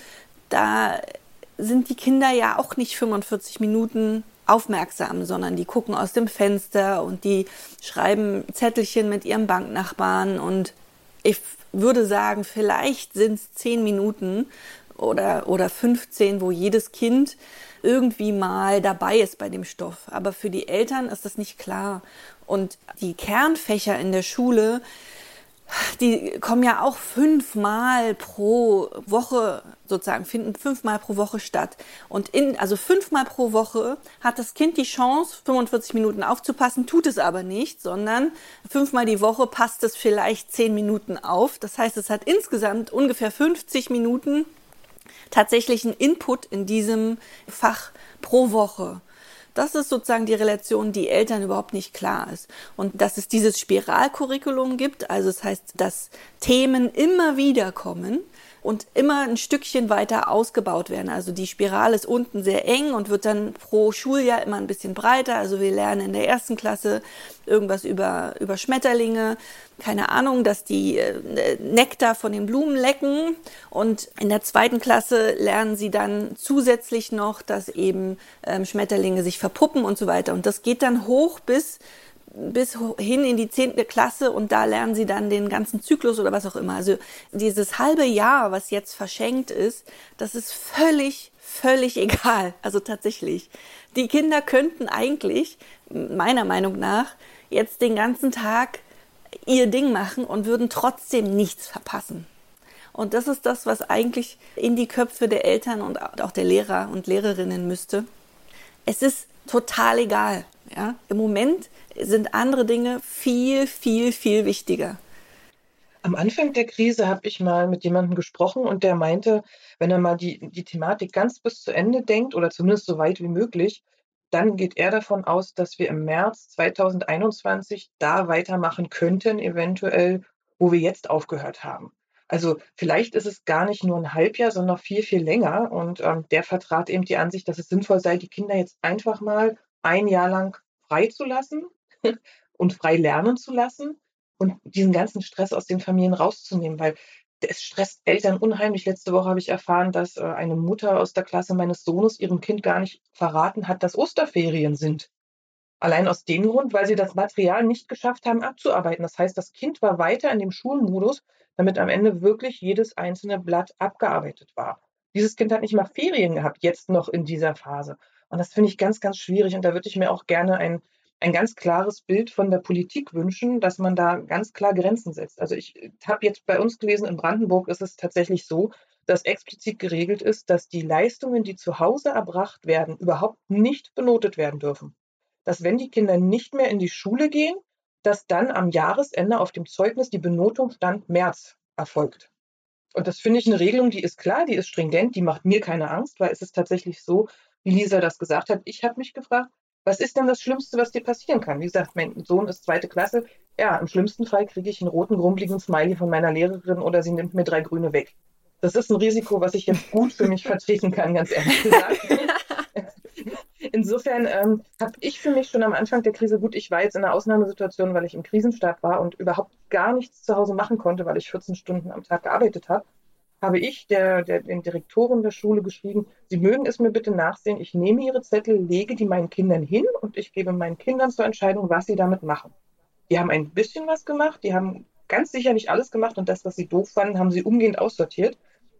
da sind die Kinder ja auch nicht 45 Minuten aufmerksam, sondern die gucken aus dem Fenster und die schreiben Zettelchen mit ihrem Banknachbarn und ich würde sagen, vielleicht sind es zehn Minuten oder, oder 15, wo jedes Kind irgendwie mal dabei ist bei dem Stoff. Aber für die Eltern ist das nicht klar. Und die Kernfächer in der Schule, die kommen ja auch fünfmal pro Woche sozusagen, finden fünfmal pro Woche statt. Und in, also fünfmal pro Woche hat das Kind die Chance, 45 Minuten aufzupassen, tut es aber nicht, sondern fünfmal die Woche passt es vielleicht zehn Minuten auf. Das heißt, es hat insgesamt ungefähr 50 Minuten tatsächlichen Input in diesem Fach pro Woche. Das ist sozusagen die Relation, die Eltern überhaupt nicht klar ist. Und dass es dieses Spiralcurriculum gibt, also das heißt, dass Themen immer wieder kommen, und immer ein Stückchen weiter ausgebaut werden. Also die Spirale ist unten sehr eng und wird dann pro Schuljahr immer ein bisschen breiter. Also wir lernen in der ersten Klasse irgendwas über, über Schmetterlinge, keine Ahnung, dass die äh, Nektar von den Blumen lecken. Und in der zweiten Klasse lernen sie dann zusätzlich noch, dass eben ähm, Schmetterlinge sich verpuppen und so weiter. Und das geht dann hoch bis bis hin in die zehnte Klasse und da lernen sie dann den ganzen Zyklus oder was auch immer. Also dieses halbe Jahr, was jetzt verschenkt ist, das ist völlig, völlig egal. Also tatsächlich. Die Kinder könnten eigentlich, meiner Meinung nach, jetzt den ganzen Tag ihr Ding machen und würden trotzdem nichts verpassen. Und das ist das, was eigentlich in die Köpfe der Eltern und auch der Lehrer und Lehrerinnen müsste. Es ist total egal. Ja? Im Moment sind andere Dinge viel, viel, viel wichtiger. Am Anfang der Krise habe ich mal mit jemandem gesprochen und der meinte, wenn er mal die, die Thematik ganz bis zu Ende denkt oder zumindest so weit wie möglich, dann geht er davon aus, dass wir im März 2021 da weitermachen könnten, eventuell, wo wir jetzt aufgehört haben. Also vielleicht ist es gar nicht nur ein Halbjahr, sondern noch viel, viel länger. Und ähm, der vertrat eben die Ansicht, dass es sinnvoll sei, die Kinder jetzt einfach mal ein Jahr lang freizulassen und frei lernen zu lassen und diesen ganzen Stress aus den Familien rauszunehmen, weil es stresst Eltern unheimlich. Letzte Woche habe ich erfahren, dass äh, eine Mutter aus der Klasse meines Sohnes ihrem Kind gar nicht verraten hat, dass Osterferien sind. Allein aus dem Grund, weil sie das Material nicht geschafft haben abzuarbeiten. Das heißt, das Kind war weiter in dem Schulmodus, damit am Ende wirklich jedes einzelne Blatt abgearbeitet war. Dieses Kind hat nicht mal Ferien gehabt, jetzt noch in dieser Phase. Und das finde ich ganz, ganz schwierig. Und da würde ich mir auch gerne ein, ein ganz klares Bild von der Politik wünschen, dass man da ganz klar Grenzen setzt. Also ich habe jetzt bei uns gelesen, in Brandenburg ist es tatsächlich so, dass explizit geregelt ist, dass die Leistungen, die zu Hause erbracht werden, überhaupt nicht benotet werden dürfen. Dass wenn die Kinder nicht mehr in die Schule gehen, dass dann am Jahresende auf dem Zeugnis die Benotung Stand März erfolgt. Und das finde ich eine Regelung, die ist klar, die ist stringent, die macht mir keine Angst, weil es ist tatsächlich so, wie Lisa das gesagt hat. Ich habe mich gefragt, was ist denn das Schlimmste, was dir passieren kann? Wie gesagt, mein Sohn ist zweite Klasse. Ja, im schlimmsten Fall kriege ich einen roten, grummeligen Smiley von meiner Lehrerin oder sie nimmt mir drei grüne weg. Das ist ein Risiko, was ich jetzt gut für mich vertreten kann, ganz ehrlich gesagt. Insofern ähm, habe ich für mich schon am Anfang der Krise, gut, ich war jetzt in einer Ausnahmesituation, weil ich im Krisenstab war und überhaupt gar nichts zu Hause machen konnte, weil ich 14 Stunden am Tag gearbeitet habe, habe ich der, der, den Direktoren der Schule geschrieben, Sie mögen es mir bitte nachsehen, ich nehme Ihre Zettel, lege die meinen Kindern hin und ich gebe meinen Kindern zur Entscheidung, was sie damit machen. Die haben ein bisschen was gemacht, die haben ganz sicher nicht alles gemacht und das, was sie doof fanden, haben sie umgehend aussortiert.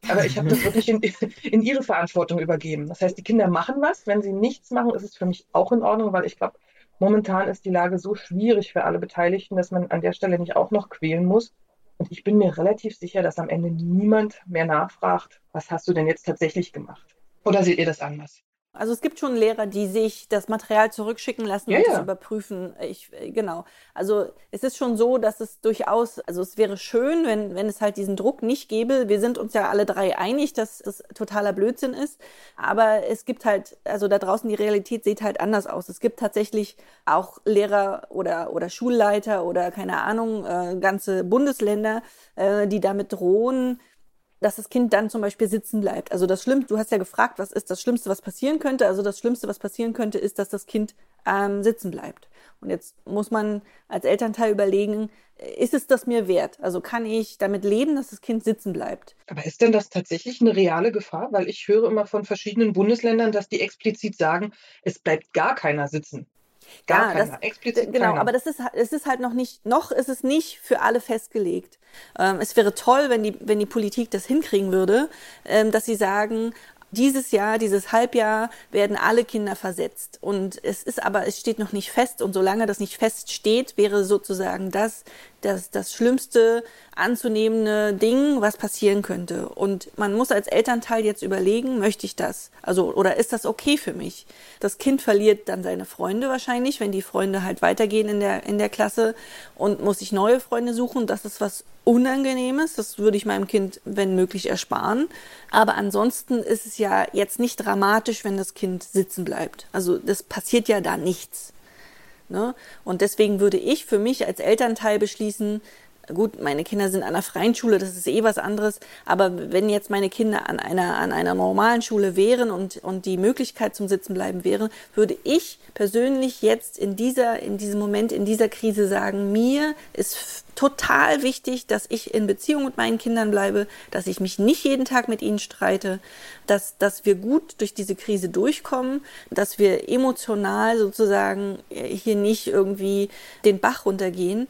Aber ich habe das wirklich in, in ihre Verantwortung übergeben. Das heißt, die Kinder machen was. Wenn sie nichts machen, ist es für mich auch in Ordnung, weil ich glaube, momentan ist die Lage so schwierig für alle Beteiligten, dass man an der Stelle nicht auch noch quälen muss. Und ich bin mir relativ sicher, dass am Ende niemand mehr nachfragt, was hast du denn jetzt tatsächlich gemacht? Oder seht ihr das anders? Also es gibt schon Lehrer, die sich das Material zurückschicken lassen Ja, und ja. das überprüfen. Ich, äh, genau. Also es ist schon so, dass es durchaus, also es wäre schön, wenn, wenn es halt diesen Druck nicht gäbe. Wir sind uns ja alle drei einig, dass es totaler Blödsinn ist. Aber es gibt halt, also da draußen die Realität sieht halt anders aus. Es gibt tatsächlich auch Lehrer oder, oder Schulleiter oder keine Ahnung, äh, ganze Bundesländer, äh, die damit drohen, dass das Kind dann zum Beispiel sitzen bleibt. Also das Schlimmste, du hast ja gefragt, was ist das Schlimmste, was passieren könnte? Also das Schlimmste, was passieren könnte, ist, dass das Kind ähm, sitzen bleibt. Und jetzt muss man als Elternteil überlegen, ist es das mir wert? Also kann ich damit leben, dass das Kind sitzen bleibt? Aber ist denn das tatsächlich eine reale Gefahr? Weil ich höre immer von verschiedenen Bundesländern, dass die explizit sagen, es bleibt gar keiner sitzen. Gar Ja, keiner. explizit Genau, keiner. aber das ist, es ist halt noch nicht, noch ist es nicht für alle festgelegt. Ähm, es wäre toll, wenn die, wenn die Politik das hinkriegen würde, ähm, dass sie sagen, dieses Jahr, dieses Halbjahr werden alle Kinder versetzt. Und es ist aber, es steht noch nicht fest. Und solange das nicht feststeht, wäre sozusagen das, das, das schlimmste anzunehmende Ding, was passieren könnte. Und man muss als Elternteil jetzt überlegen, möchte ich das? Also, oder ist das okay für mich? Das Kind verliert dann seine Freunde wahrscheinlich, wenn die Freunde halt weitergehen in der, in der Klasse und muss sich neue Freunde suchen. Das ist was Unangenehmes. Das würde ich meinem Kind, wenn möglich, ersparen. Aber ansonsten ist es ja jetzt nicht dramatisch, wenn das Kind sitzen bleibt. Also, das passiert ja da nichts. Ne? Und deswegen würde ich für mich als Elternteil beschließen, gut, meine Kinder sind an einer freien Schule, das ist eh was anderes, aber wenn jetzt meine Kinder an einer, an einer normalen Schule wären und, und die Möglichkeit zum Sitzen bleiben wäre, würde ich persönlich jetzt in dieser, in diesem Moment, in dieser Krise sagen, mir ist total wichtig, dass ich in Beziehung mit meinen Kindern bleibe, dass ich mich nicht jeden Tag mit ihnen streite, dass, dass wir gut durch diese Krise durchkommen, dass wir emotional sozusagen hier nicht irgendwie den Bach runtergehen.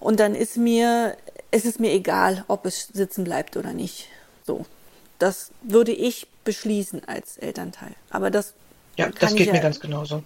Und dann ist mir, ist es mir egal, ob es sitzen bleibt oder nicht. So. Das würde ich beschließen als Elternteil. Aber das ja, das geht ja- mir ganz genauso.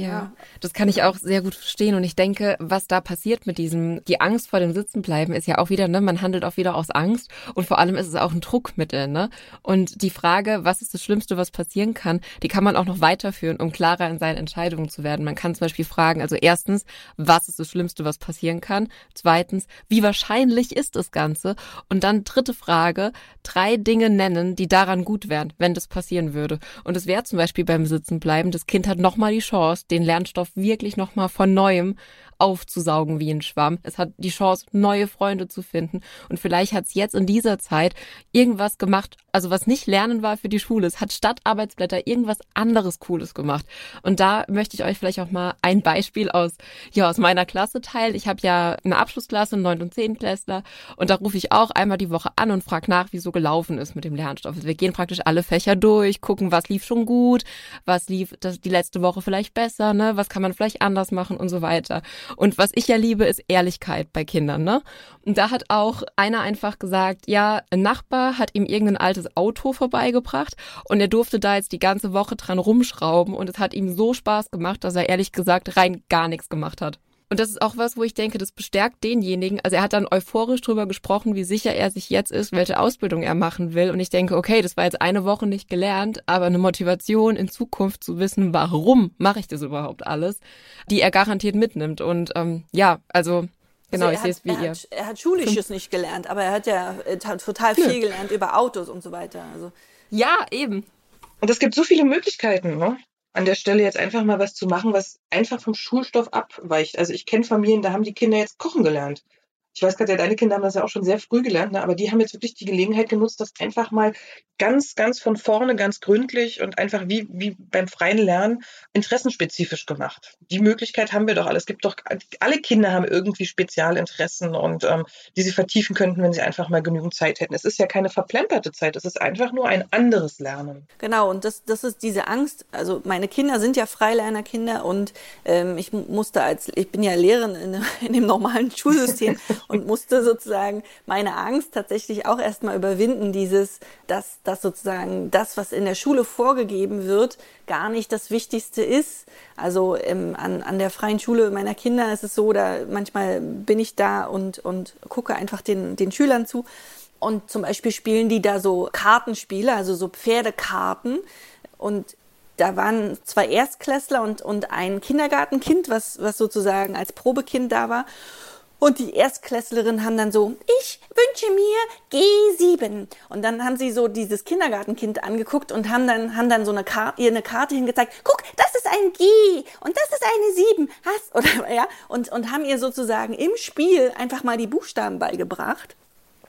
Ja, das kann ich auch sehr gut verstehen. Und ich denke, was da passiert mit diesem, die Angst vor dem Sitzenbleiben ist ja auch wieder, ne, man handelt auch wieder aus Angst. Und vor allem ist es auch ein Druckmittel, ne? Und die Frage, was ist das Schlimmste, was passieren kann, die kann man auch noch weiterführen, um klarer in seinen Entscheidungen zu werden. Man kann zum Beispiel fragen, also erstens, was ist das Schlimmste, was passieren kann? Zweitens, wie wahrscheinlich ist das Ganze? Und dann dritte Frage, drei Dinge nennen, die daran gut wären, wenn das passieren würde. Und es wäre zum Beispiel beim Sitzenbleiben, das Kind hat nochmal die Chance, den Lernstoff wirklich nochmal von neuem aufzusaugen wie ein Schwamm. Es hat die Chance, neue Freunde zu finden. Und vielleicht hat es jetzt in dieser Zeit irgendwas gemacht, also was nicht Lernen war für die Schule. Es hat statt Arbeitsblätter irgendwas anderes Cooles gemacht. Und da möchte ich euch vielleicht auch mal ein Beispiel aus, ja, aus meiner Klasse teilen. Ich habe ja eine Abschlussklasse, 9. und 10. Klässler. Und da rufe ich auch einmal die Woche an und frage nach, wie so gelaufen ist mit dem Lernstoff. Also wir gehen praktisch alle Fächer durch, gucken, was lief schon gut, was lief das, die letzte Woche vielleicht besser, ne? was kann man vielleicht anders machen und so weiter. Und was ich ja liebe, ist Ehrlichkeit bei Kindern, ne? Und da hat auch einer einfach gesagt, ja, ein Nachbar hat ihm irgendein altes Auto vorbeigebracht und er durfte da jetzt die ganze Woche dran rumschrauben und es hat ihm so Spaß gemacht, dass er ehrlich gesagt rein gar nichts gemacht hat. Und das ist auch was, wo ich denke, das bestärkt denjenigen. Also er hat dann euphorisch drüber gesprochen, wie sicher er sich jetzt ist, welche Ausbildung er machen will. Und ich denke, okay, das war jetzt eine Woche nicht gelernt, aber eine Motivation in Zukunft zu wissen, warum mache ich das überhaupt alles, die er garantiert mitnimmt. Und ähm, ja, also Genau, also ich sehe es wie er ihr. Hat, er hat Schulisches nicht gelernt, aber er hat ja hat total viel ja. gelernt über Autos und so weiter. Also ja, eben. Und es gibt so viele Möglichkeiten, ne? An der Stelle jetzt einfach mal was zu machen, was einfach vom Schulstoff abweicht. Also ich kenne Familien, da haben die Kinder jetzt kochen gelernt ich weiß gerade, deine Kinder haben das ja auch schon sehr früh gelernt, ne? aber die haben jetzt wirklich die Gelegenheit genutzt, das einfach mal ganz, ganz von vorne, ganz gründlich und einfach wie, wie beim freien Lernen interessenspezifisch gemacht. Die Möglichkeit haben wir doch alle. Es gibt doch, alle Kinder haben irgendwie Spezialinteressen und ähm, die sie vertiefen könnten, wenn sie einfach mal genügend Zeit hätten. Es ist ja keine verplemperte Zeit, es ist einfach nur ein anderes Lernen. Genau, und das, das ist diese Angst. Also meine Kinder sind ja Freilernerkinder und ähm, ich musste als, ich bin ja Lehrerin in, in dem normalen Schulsystem und musste sozusagen meine Angst tatsächlich auch erstmal überwinden, dieses, dass, dass sozusagen das, was in der Schule vorgegeben wird, gar nicht das Wichtigste ist. Also ähm, an, an der freien Schule meiner Kinder ist es so, da manchmal bin ich da und, und gucke einfach den, den Schülern zu. Und zum Beispiel spielen die da so Kartenspiele, also so Pferdekarten. Und da waren zwei Erstklässler und, und ein Kindergartenkind, was, was sozusagen als Probekind da war. Und die Erstklässlerinnen haben dann so, ich wünsche mir G7. Und dann haben sie so dieses Kindergartenkind angeguckt und haben dann, haben dann so eine Karte, ihr eine Karte hingezeigt. Guck, das ist ein G und das ist eine 7. Hast, oder, ja, und, und haben ihr sozusagen im Spiel einfach mal die Buchstaben beigebracht.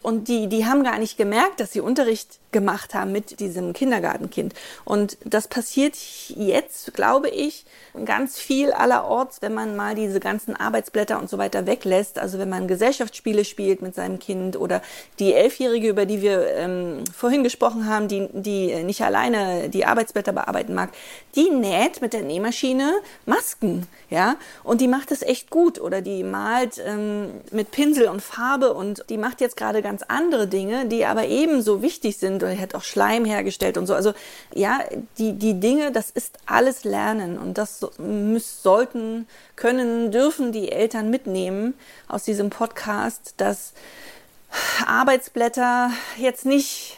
Und die, die haben gar nicht gemerkt, dass sie Unterricht gemacht haben mit diesem Kindergartenkind. Und das passiert jetzt, glaube ich, ganz viel allerorts, wenn man mal diese ganzen Arbeitsblätter und so weiter weglässt. Also wenn man Gesellschaftsspiele spielt mit seinem Kind oder die Elfjährige, über die wir ähm, vorhin gesprochen haben, die, die nicht alleine die Arbeitsblätter bearbeiten mag, die näht mit der Nähmaschine Masken, ja, und die macht es echt gut. Oder die malt ähm, mit Pinsel und Farbe und die macht jetzt gerade ganz andere Dinge, die aber ebenso wichtig sind oder er hat auch Schleim hergestellt und so. Also ja, die, die Dinge, das ist alles Lernen und das müssen, sollten, können, dürfen die Eltern mitnehmen aus diesem Podcast, dass Arbeitsblätter jetzt nicht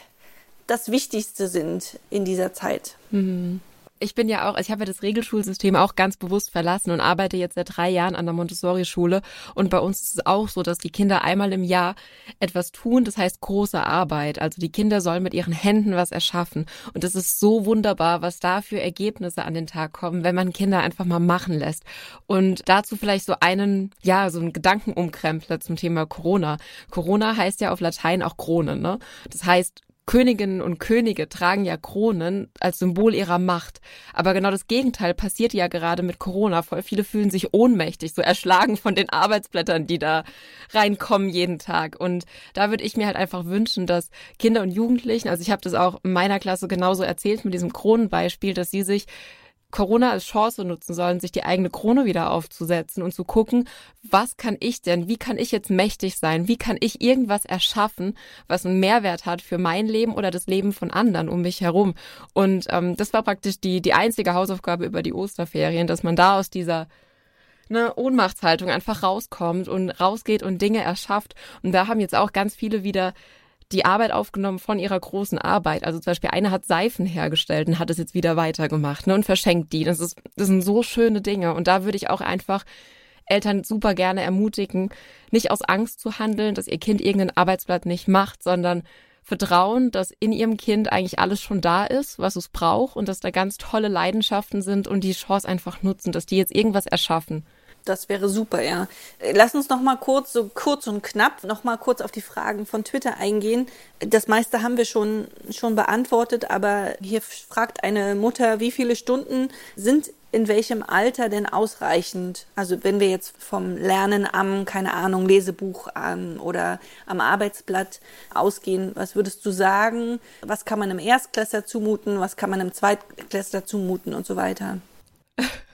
das Wichtigste sind in dieser Zeit. Mhm ich bin ja auch, ich habe ja das Regelschulsystem auch ganz bewusst verlassen und arbeite jetzt seit drei Jahren an der Montessori-Schule. Und bei uns ist es auch so, dass die Kinder einmal im Jahr etwas tun, das heißt große Arbeit. Also die Kinder sollen mit ihren Händen was erschaffen. Und es ist so wunderbar, was da für Ergebnisse an den Tag kommen, wenn man Kinder einfach mal machen lässt. Und dazu vielleicht so einen, ja, so einen Gedankenumkrempler zum Thema Corona. Corona heißt ja auf Latein auch Krone, ne? Das heißt, Königinnen und Könige tragen ja Kronen als Symbol ihrer Macht. Aber genau das Gegenteil passiert ja gerade mit Corona. Voll viele fühlen sich ohnmächtig, so erschlagen von den Arbeitsblättern, die da reinkommen jeden Tag. Und da würde ich mir halt einfach wünschen, dass Kinder und Jugendlichen, also ich habe das auch in meiner Klasse genauso erzählt mit diesem Kronenbeispiel, dass sie sich Corona als Chance nutzen sollen, sich die eigene Krone wieder aufzusetzen und zu gucken, was kann ich denn, wie kann ich jetzt mächtig sein, wie kann ich irgendwas erschaffen, was einen Mehrwert hat für mein Leben oder das Leben von anderen um mich herum. Und ähm, das war praktisch die, die einzige Hausaufgabe über die Osterferien, dass man da aus dieser eine Ohnmachtshaltung einfach rauskommt und rausgeht und Dinge erschafft. Und da haben jetzt auch ganz viele wieder die Arbeit aufgenommen von ihrer großen Arbeit. Also zum Beispiel eine hat Seifen hergestellt und hat es jetzt wieder weitergemacht ne, und verschenkt die. Das, ist, das sind so schöne Dinge. Und da würde ich auch einfach Eltern super gerne ermutigen, nicht aus Angst zu handeln, dass ihr Kind irgendein Arbeitsblatt nicht macht, sondern vertrauen, dass in ihrem Kind eigentlich alles schon da ist, was es braucht und dass da ganz tolle Leidenschaften sind und die Chance einfach nutzen, dass die jetzt irgendwas erschaffen. Das wäre super, ja. Lass uns noch mal kurz, so kurz und knapp, noch mal kurz auf die Fragen von Twitter eingehen. Das meiste haben wir schon, schon beantwortet, aber hier fragt eine Mutter, wie viele Stunden sind in welchem Alter denn ausreichend? Also wenn wir jetzt vom Lernen am, keine Ahnung, Lesebuch an oder am Arbeitsblatt ausgehen, was würdest du sagen? Was kann man einem Erstklässler zumuten? Was kann man einem Zweitklässler zumuten und so weiter?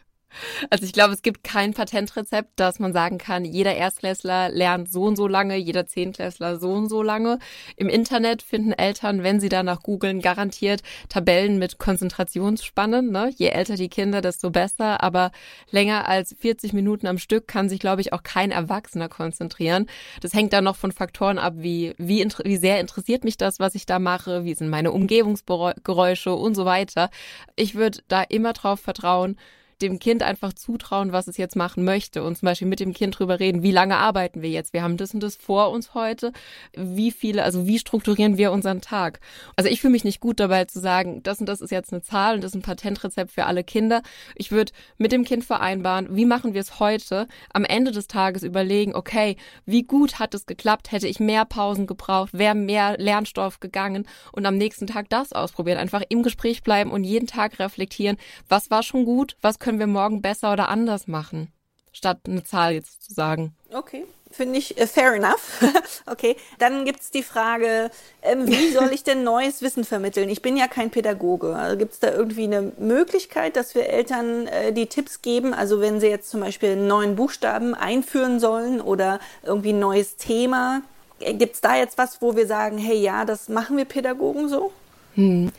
Also ich glaube, es gibt kein Patentrezept, dass man sagen kann, jeder Erstklässler lernt so und so lange, jeder Zehntklässler so und so lange. Im Internet finden Eltern, wenn sie danach googeln, garantiert Tabellen mit Konzentrationsspannen. Ne? Je älter die Kinder, desto besser. Aber länger als 40 Minuten am Stück kann sich, glaube ich, auch kein Erwachsener konzentrieren. Das hängt dann noch von Faktoren ab, wie, wie, wie sehr interessiert mich das, was ich da mache, wie sind meine Umgebungsgeräusche und so weiter. Ich würde da immer drauf vertrauen, dem Kind einfach zutrauen, was es jetzt machen möchte und zum Beispiel mit dem Kind drüber reden, wie lange arbeiten wir jetzt? Wir haben das und das vor uns heute. Wie viele, also wie strukturieren wir unseren Tag? Also ich fühle mich nicht gut dabei zu sagen, das und das ist jetzt eine Zahl und das ist ein Patentrezept für alle Kinder. Ich würde mit dem Kind vereinbaren, wie machen wir es heute? Am Ende des Tages überlegen, okay, wie gut hat es geklappt? Hätte ich mehr Pausen gebraucht? Wäre mehr Lernstoff gegangen? Und am nächsten Tag das ausprobieren. Einfach im Gespräch bleiben und jeden Tag reflektieren, was war schon gut? Was können können wir morgen besser oder anders machen, statt eine Zahl jetzt zu sagen. Okay. Finde ich äh, fair enough. okay, dann gibt es die Frage, ähm, wie soll ich denn neues Wissen vermitteln? Ich bin ja kein Pädagoge. Also gibt es da irgendwie eine Möglichkeit, dass wir Eltern äh, die Tipps geben? Also wenn sie jetzt zum Beispiel einen neuen Buchstaben einführen sollen oder irgendwie ein neues Thema, äh, gibt es da jetzt was, wo wir sagen, hey ja, das machen wir Pädagogen so? Hm.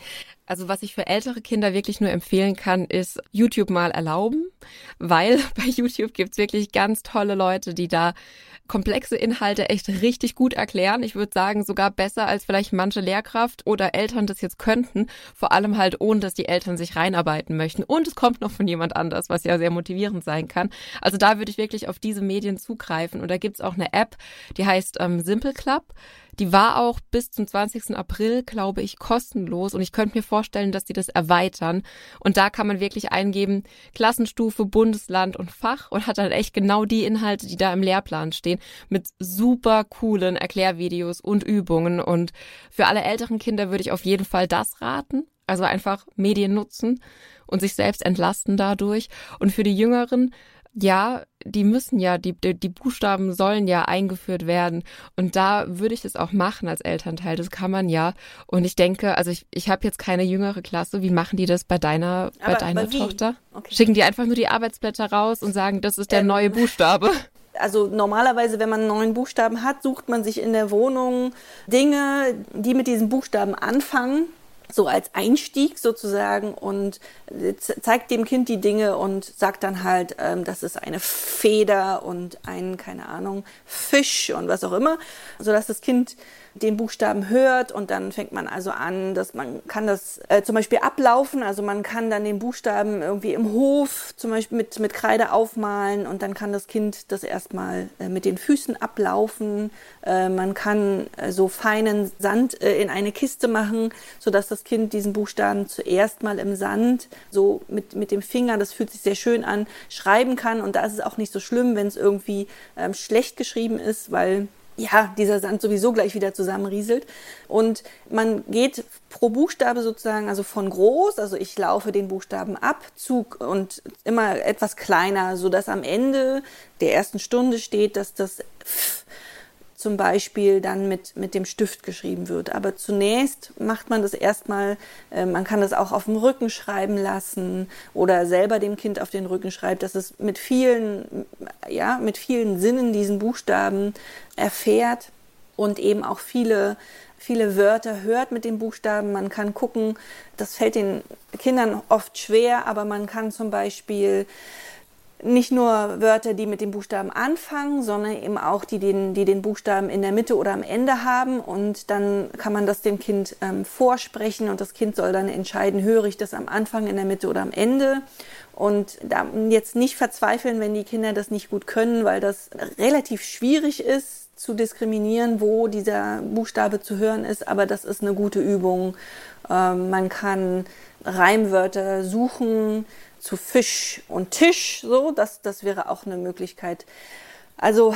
Also was ich für ältere Kinder wirklich nur empfehlen kann, ist YouTube mal erlauben, weil bei YouTube gibt's wirklich ganz tolle Leute, die da komplexe Inhalte echt richtig gut erklären. Ich würde sagen, sogar besser als vielleicht manche Lehrkraft oder Eltern das jetzt könnten. Vor allem halt ohne, dass die Eltern sich reinarbeiten möchten. Und es kommt noch von jemand anders, was ja sehr motivierend sein kann. Also da würde ich wirklich auf diese Medien zugreifen. Und da gibt's auch eine App, die heißt ähm, Simple Club. Die war auch bis zum 20. April, glaube ich, kostenlos und ich könnte mir vorstellen, dass die das erweitern. Und da kann man wirklich eingeben, Klassenstufe, Bundesland und Fach und hat dann echt genau die Inhalte, die da im Lehrplan stehen, mit super coolen Erklärvideos und Übungen. Und für alle älteren Kinder würde ich auf jeden Fall das raten. Also einfach Medien nutzen und sich selbst entlasten dadurch. Und für die Jüngeren ja, die müssen ja, die, die Buchstaben sollen ja eingeführt werden. Und da würde ich es auch machen als Elternteil. Das kann man ja. Und ich denke, also ich, ich habe jetzt keine jüngere Klasse. Wie machen die das bei deiner, aber, bei deiner Tochter? Okay. Schicken die einfach nur die Arbeitsblätter raus und sagen, das ist der ähm, neue Buchstabe? Also normalerweise, wenn man einen neuen Buchstaben hat, sucht man sich in der Wohnung Dinge, die mit diesen Buchstaben anfangen so als Einstieg sozusagen und zeigt dem Kind die Dinge und sagt dann halt, ähm, das ist eine Feder und ein, keine Ahnung, Fisch und was auch immer, sodass das Kind den Buchstaben hört und dann fängt man also an, dass man kann das äh, zum Beispiel ablaufen, also man kann dann den Buchstaben irgendwie im Hof zum Beispiel mit, mit Kreide aufmalen und dann kann das Kind das erstmal äh, mit den Füßen ablaufen. Äh, man kann äh, so feinen Sand äh, in eine Kiste machen, sodass das Kind diesen Buchstaben zuerst mal im Sand so mit, mit dem Finger, das fühlt sich sehr schön an, schreiben kann und da ist es auch nicht so schlimm, wenn es irgendwie ähm, schlecht geschrieben ist, weil ja, dieser Sand sowieso gleich wieder zusammenrieselt. Und man geht pro Buchstabe sozusagen, also von groß, also ich laufe den Buchstaben ab, Zug und immer etwas kleiner, so dass am Ende der ersten Stunde steht, dass das F zum Beispiel dann mit, mit dem Stift geschrieben wird. Aber zunächst macht man das erstmal, äh, man kann das auch auf dem Rücken schreiben lassen oder selber dem Kind auf den Rücken schreibt, dass es mit vielen, ja, mit vielen Sinnen diesen Buchstaben erfährt und eben auch viele viele Wörter hört mit den Buchstaben. Man kann gucken, das fällt den Kindern oft schwer, aber man kann zum Beispiel nicht nur Wörter, die mit dem Buchstaben anfangen, sondern eben auch die den, die den Buchstaben in der Mitte oder am Ende haben. Und dann kann man das dem Kind ähm, vorsprechen und das Kind soll dann entscheiden, höre ich das am Anfang, in der Mitte oder am Ende. Und da jetzt nicht verzweifeln, wenn die Kinder das nicht gut können, weil das relativ schwierig ist zu diskriminieren, wo dieser Buchstabe zu hören ist. Aber das ist eine gute Übung. Ähm, man kann Reimwörter suchen, zu Fisch und Tisch, so, das, das wäre auch eine Möglichkeit. Also,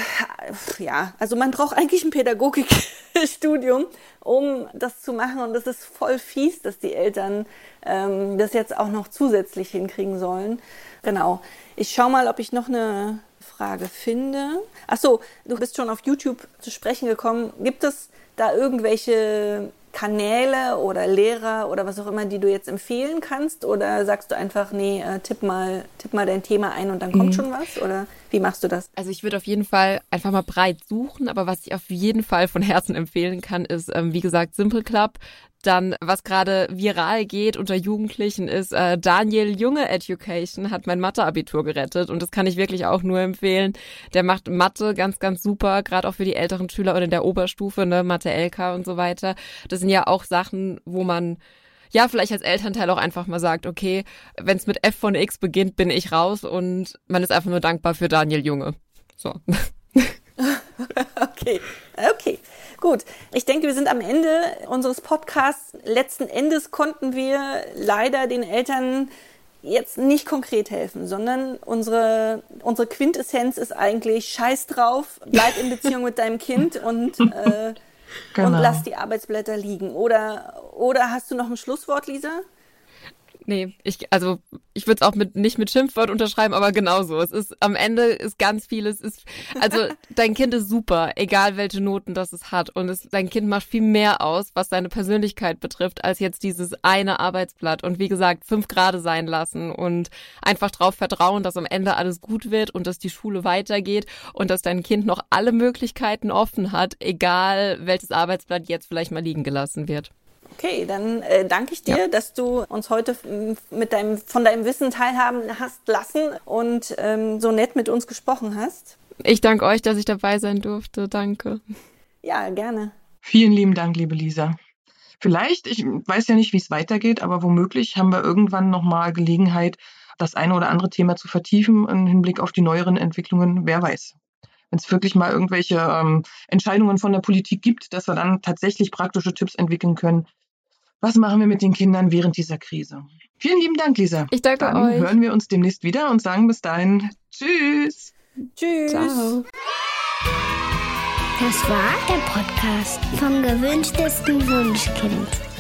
ja, also man braucht eigentlich ein Pädagogikstudium, um das zu machen. Und das ist voll fies, dass die Eltern ähm, das jetzt auch noch zusätzlich hinkriegen sollen. Genau. Ich schau mal, ob ich noch eine Frage finde. Ach so, du bist schon auf YouTube zu sprechen gekommen. Gibt es da irgendwelche Kanäle oder Lehrer oder was auch immer, die du jetzt empfehlen kannst? Oder sagst du einfach, nee, äh, tipp mal, tipp mal dein Thema ein und dann kommt mhm. schon was? Oder wie machst du das? Also ich würde auf jeden Fall einfach mal breit suchen, aber was ich auf jeden Fall von Herzen empfehlen kann, ist, ähm, wie gesagt, Simple Club. Dann, was gerade viral geht unter Jugendlichen, ist äh, Daniel Junge Education hat mein Mathe-Abitur gerettet und das kann ich wirklich auch nur empfehlen. Der macht Mathe ganz, ganz super, gerade auch für die älteren Schüler oder in der Oberstufe, ne, Mathe LK und so weiter. Das sind ja auch Sachen, wo man ja, vielleicht als Elternteil auch einfach mal sagt, okay, wenn es mit F von X beginnt, bin ich raus und man ist einfach nur dankbar für Daniel Junge. So. okay, okay. Gut, ich denke, wir sind am Ende unseres Podcasts. Letzten Endes konnten wir leider den Eltern jetzt nicht konkret helfen, sondern unsere, unsere Quintessenz ist eigentlich Scheiß drauf, bleib in Beziehung mit deinem Kind und, äh, genau. und lass die Arbeitsblätter liegen. Oder, oder hast du noch ein Schlusswort, Lisa? Nee, ich, also ich würde es auch mit nicht mit Schimpfwort unterschreiben, aber genauso. Es ist am Ende ist ganz vieles, ist, also dein Kind ist super, egal welche Noten das es hat. Und es, dein Kind macht viel mehr aus, was seine Persönlichkeit betrifft, als jetzt dieses eine Arbeitsblatt. Und wie gesagt, fünf Grade sein lassen und einfach darauf vertrauen, dass am Ende alles gut wird und dass die Schule weitergeht und dass dein Kind noch alle Möglichkeiten offen hat, egal welches Arbeitsblatt jetzt vielleicht mal liegen gelassen wird. Okay, dann äh, danke ich dir, ja. dass du uns heute mit deinem, von deinem Wissen teilhaben hast lassen und ähm, so nett mit uns gesprochen hast. Ich danke euch, dass ich dabei sein durfte. Danke. Ja, gerne. Vielen lieben Dank, liebe Lisa. Vielleicht, ich weiß ja nicht, wie es weitergeht, aber womöglich haben wir irgendwann nochmal Gelegenheit, das eine oder andere Thema zu vertiefen im Hinblick auf die neueren Entwicklungen. Wer weiß. Wenn es wirklich mal irgendwelche ähm, Entscheidungen von der Politik gibt, dass wir dann tatsächlich praktische Tipps entwickeln können, was machen wir mit den Kindern während dieser Krise? Vielen lieben Dank, Lisa. Ich danke Dann euch. hören wir uns demnächst wieder und sagen bis dahin Tschüss. Tschüss. Ciao. Das war der Podcast vom gewünschtesten Wunschkind.